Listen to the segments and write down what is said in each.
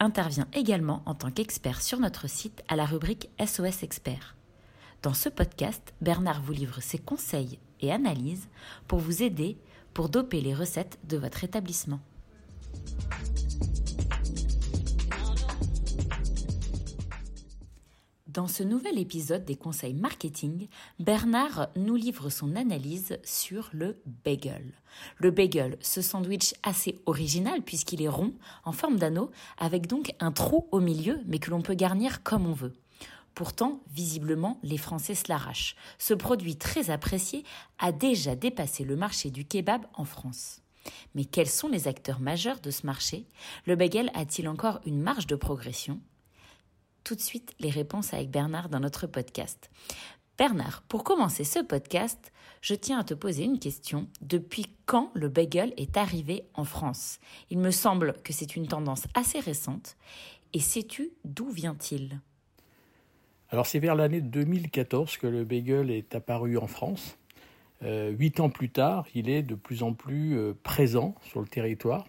intervient également en tant qu'expert sur notre site à la rubrique SOS Expert. Dans ce podcast, Bernard vous livre ses conseils et analyses pour vous aider pour doper les recettes de votre établissement. Dans ce nouvel épisode des conseils marketing, Bernard nous livre son analyse sur le bagel. Le bagel, ce sandwich assez original puisqu'il est rond, en forme d'anneau, avec donc un trou au milieu, mais que l'on peut garnir comme on veut. Pourtant, visiblement, les Français se l'arrachent. Ce produit très apprécié a déjà dépassé le marché du kebab en France. Mais quels sont les acteurs majeurs de ce marché? Le bagel a-t-il encore une marge de progression? Tout de suite les réponses avec Bernard dans notre podcast. Bernard, pour commencer ce podcast, je tiens à te poser une question. Depuis quand le bagel est arrivé en France? Il me semble que c'est une tendance assez récente. Et sais-tu d'où vient-il? Alors c'est vers l'année 2014 que le bagel est apparu en France. Euh, huit ans plus tard, il est de plus en plus euh, présent sur le territoire.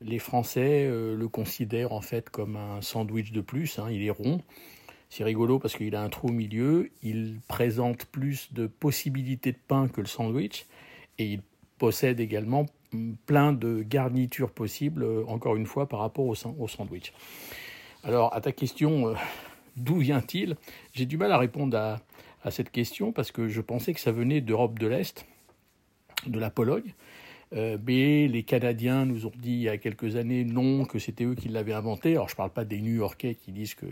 Les Français euh, le considèrent en fait comme un sandwich de plus. Hein. il est rond. C'est rigolo parce qu'il a un trou au milieu. Il présente plus de possibilités de pain que le sandwich. Et il possède également plein de garnitures possibles, euh, encore une fois, par rapport au, sandwich. Alors, à ta question, euh, d'où vient-il? J'ai du mal à répondre à, cette question parce que je pensais que ça venait d'Europe de l'Est, de la Pologne. Euh, mais les Canadiens nous ont dit il y a quelques années non, que c'était eux qui l'avaient inventé. Alors je ne parle pas des New-Yorkais qui disent que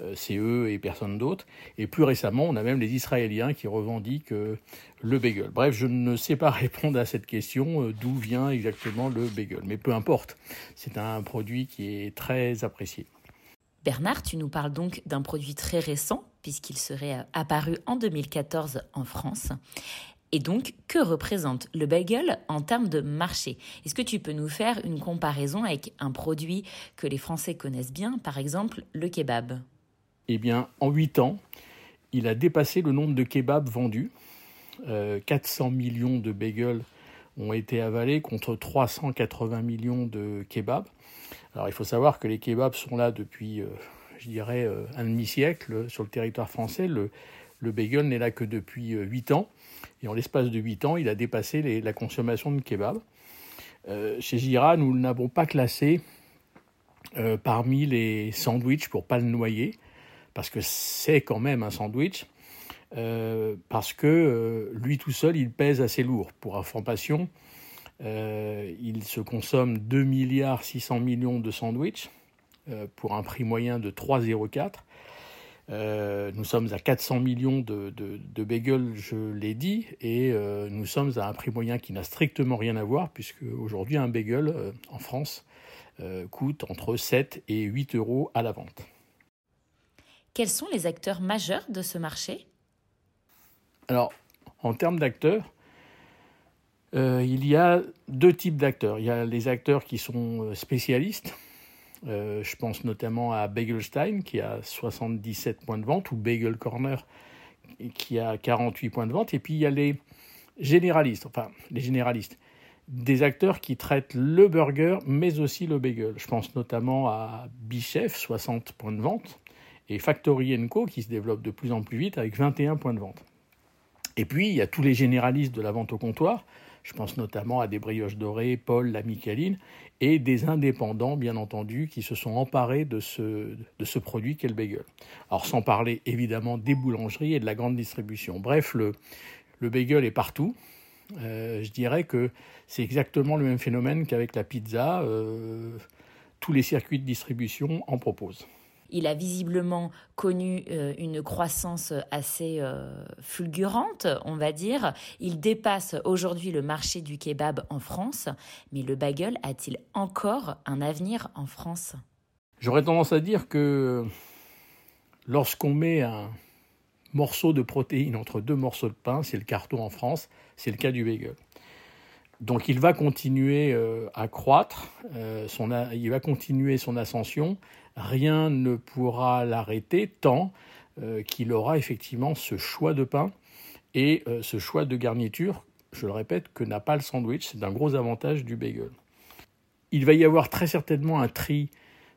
euh, c'est eux et personne d'autre. Et plus récemment, on a même les Israéliens qui revendiquent euh, le bagel. Bref, je ne sais pas répondre à cette question d'où vient exactement le bagel. Mais peu importe, c'est un produit qui est très apprécié. Bernard, tu nous parles donc d'un produit très récent, puisqu'il serait apparu en 2014 en France. Et donc, que représente le bagel en termes de marché? Est-ce que tu peux nous faire une comparaison avec un produit que les Français connaissent bien, par exemple le kebab? Eh bien, en 8 ans, il a dépassé le nombre de kebabs vendus. 400 euh, millions de bagels ont été avalés contre 380 millions de kebabs. Alors, il faut savoir que les kebabs sont là depuis, euh, je dirais, euh, un demi-siècle sur le territoire français. Le, le bagel n'est là que depuis 8 ans. Et en l'espace de 8 ans, il a dépassé la consommation de kebab. Euh, chez Gira, nous ne l'avons pas classé euh, parmi les sandwichs pour pas le noyer, parce que c'est quand même un sandwich, euh, parce que lui tout seul, il pèse assez lourd. Pour information, il se consomme 2 milliards 600 millions de sandwichs pour un prix moyen de 3,04. Euh, nous sommes à 400 millions de, de, bagels, je l'ai dit, et euh, nous sommes à un prix moyen qui n'a strictement rien à voir, puisque aujourd'hui un bagel euh, en France coûte entre 7 et 8 euros à la vente. Quels sont les acteurs majeurs de ce marché? Alors, en termes d'acteurs, il y a deux types d'acteurs. Il y a les acteurs qui sont spécialistes, euh, je pense notamment à Bagelstein qui a 77 points de vente ou Bagel Corner qui a 48 points de vente. Et puis il y a les généralistes, enfin les généralistes, des acteurs qui traitent le burger mais aussi le bagel. Je pense notamment à Bichef, 60 points de vente, et Factory Co qui se développe de plus en plus vite avec 21 points de vente. Et puis il y a tous les généralistes de la vente au comptoir je pense notamment à des brioches dorées, Paul, la Micaline, et des indépendants, bien entendu, qui se sont emparés de ce, de ce produit qu'est le bagel. Alors sans parler évidemment des boulangeries et de la grande distribution. Bref, le, le bagel est partout. Euh, je dirais que c'est exactement le même phénomène qu'avec la pizza. Euh, tous les circuits de distribution en proposent. Il a visiblement connu euh, une croissance assez euh, fulgurante, on va dire. Il dépasse aujourd'hui le marché du kebab en France, mais le bagel a-t-il encore un avenir en France? J'aurais tendance à dire que Lorsqu'on met un morceau de protéine entre deux morceaux de pain, c'est le carton en France, c'est le cas du bagel. Donc il va continuer euh, à croître, euh, il va continuer son ascension, rien ne pourra l'arrêter tant euh, qu'il aura effectivement ce choix de pain et ce choix de garniture, je le répète, que n'a pas le sandwich, c'est un gros avantage du bagel. Il va y avoir très certainement un tri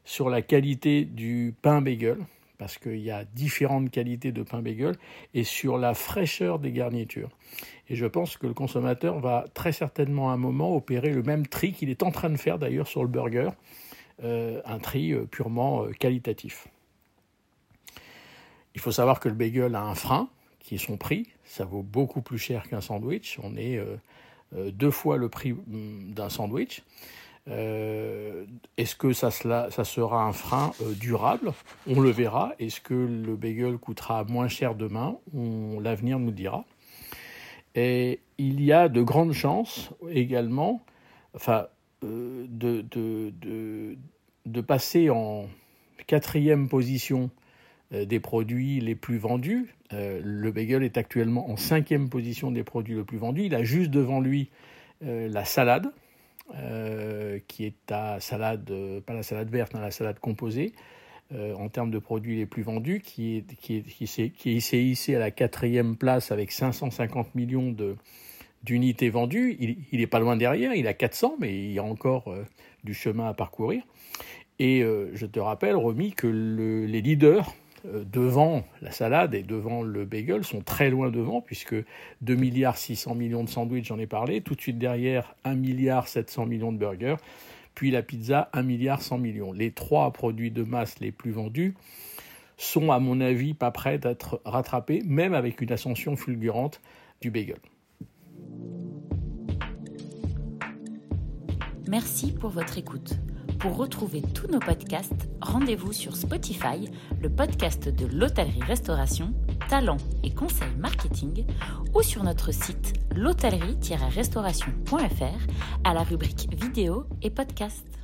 sur la qualité du pain bagel, parce qu'il y a différentes qualités de pain bagel, et sur la fraîcheur des garnitures. Et je pense que le consommateur va très certainement à un moment opérer le même tri qu'il est en train de faire d'ailleurs sur le burger, euh, un tri euh, purement euh, qualitatif. Il faut savoir que le bagel a un frein, qui est son prix. Ça vaut beaucoup plus cher qu'un sandwich. On est deux fois le prix mm, d'un sandwich. Euh, est-ce que ça, sera un frein euh, durable? On le verra. Est-ce que le bagel coûtera moins cher demain? L'avenir nous dira. Et il y a de grandes chances également enfin, euh, de, de, passer en quatrième position des produits les plus vendus. le bagel est actuellement en cinquième position des produits les plus vendus. Il a juste devant lui la salade euh, qui est à salade, euh, pas la salade verte, mais la salade composée, euh, en termes de produits les plus vendus, qui est, qui qui s'est hissé à la quatrième place avec 550 millions d'unités vendues. Il n'est pas loin derrière, il a 400, mais il y a encore du chemin à parcourir. Et je te rappelle, Romy, que les leaders devant la salade et devant le bagel sont très loin devant, puisque 2 milliards 600 millions de sandwichs, j'en ai parlé, tout de suite derrière 1 milliard 700 millions de burgers, puis la pizza 1 milliard 100 millions. Les trois produits de masse les plus vendus sont, à mon avis, pas prêts d'être rattrapés, même avec une ascension fulgurante du bagel. Merci pour votre écoute. Pour retrouver tous nos podcasts, rendez-vous sur Spotify, le podcast de l'hôtellerie-restauration, talent et conseils marketing, ou sur notre site l'hôtellerie-restauration.fr à la rubrique vidéo et podcast.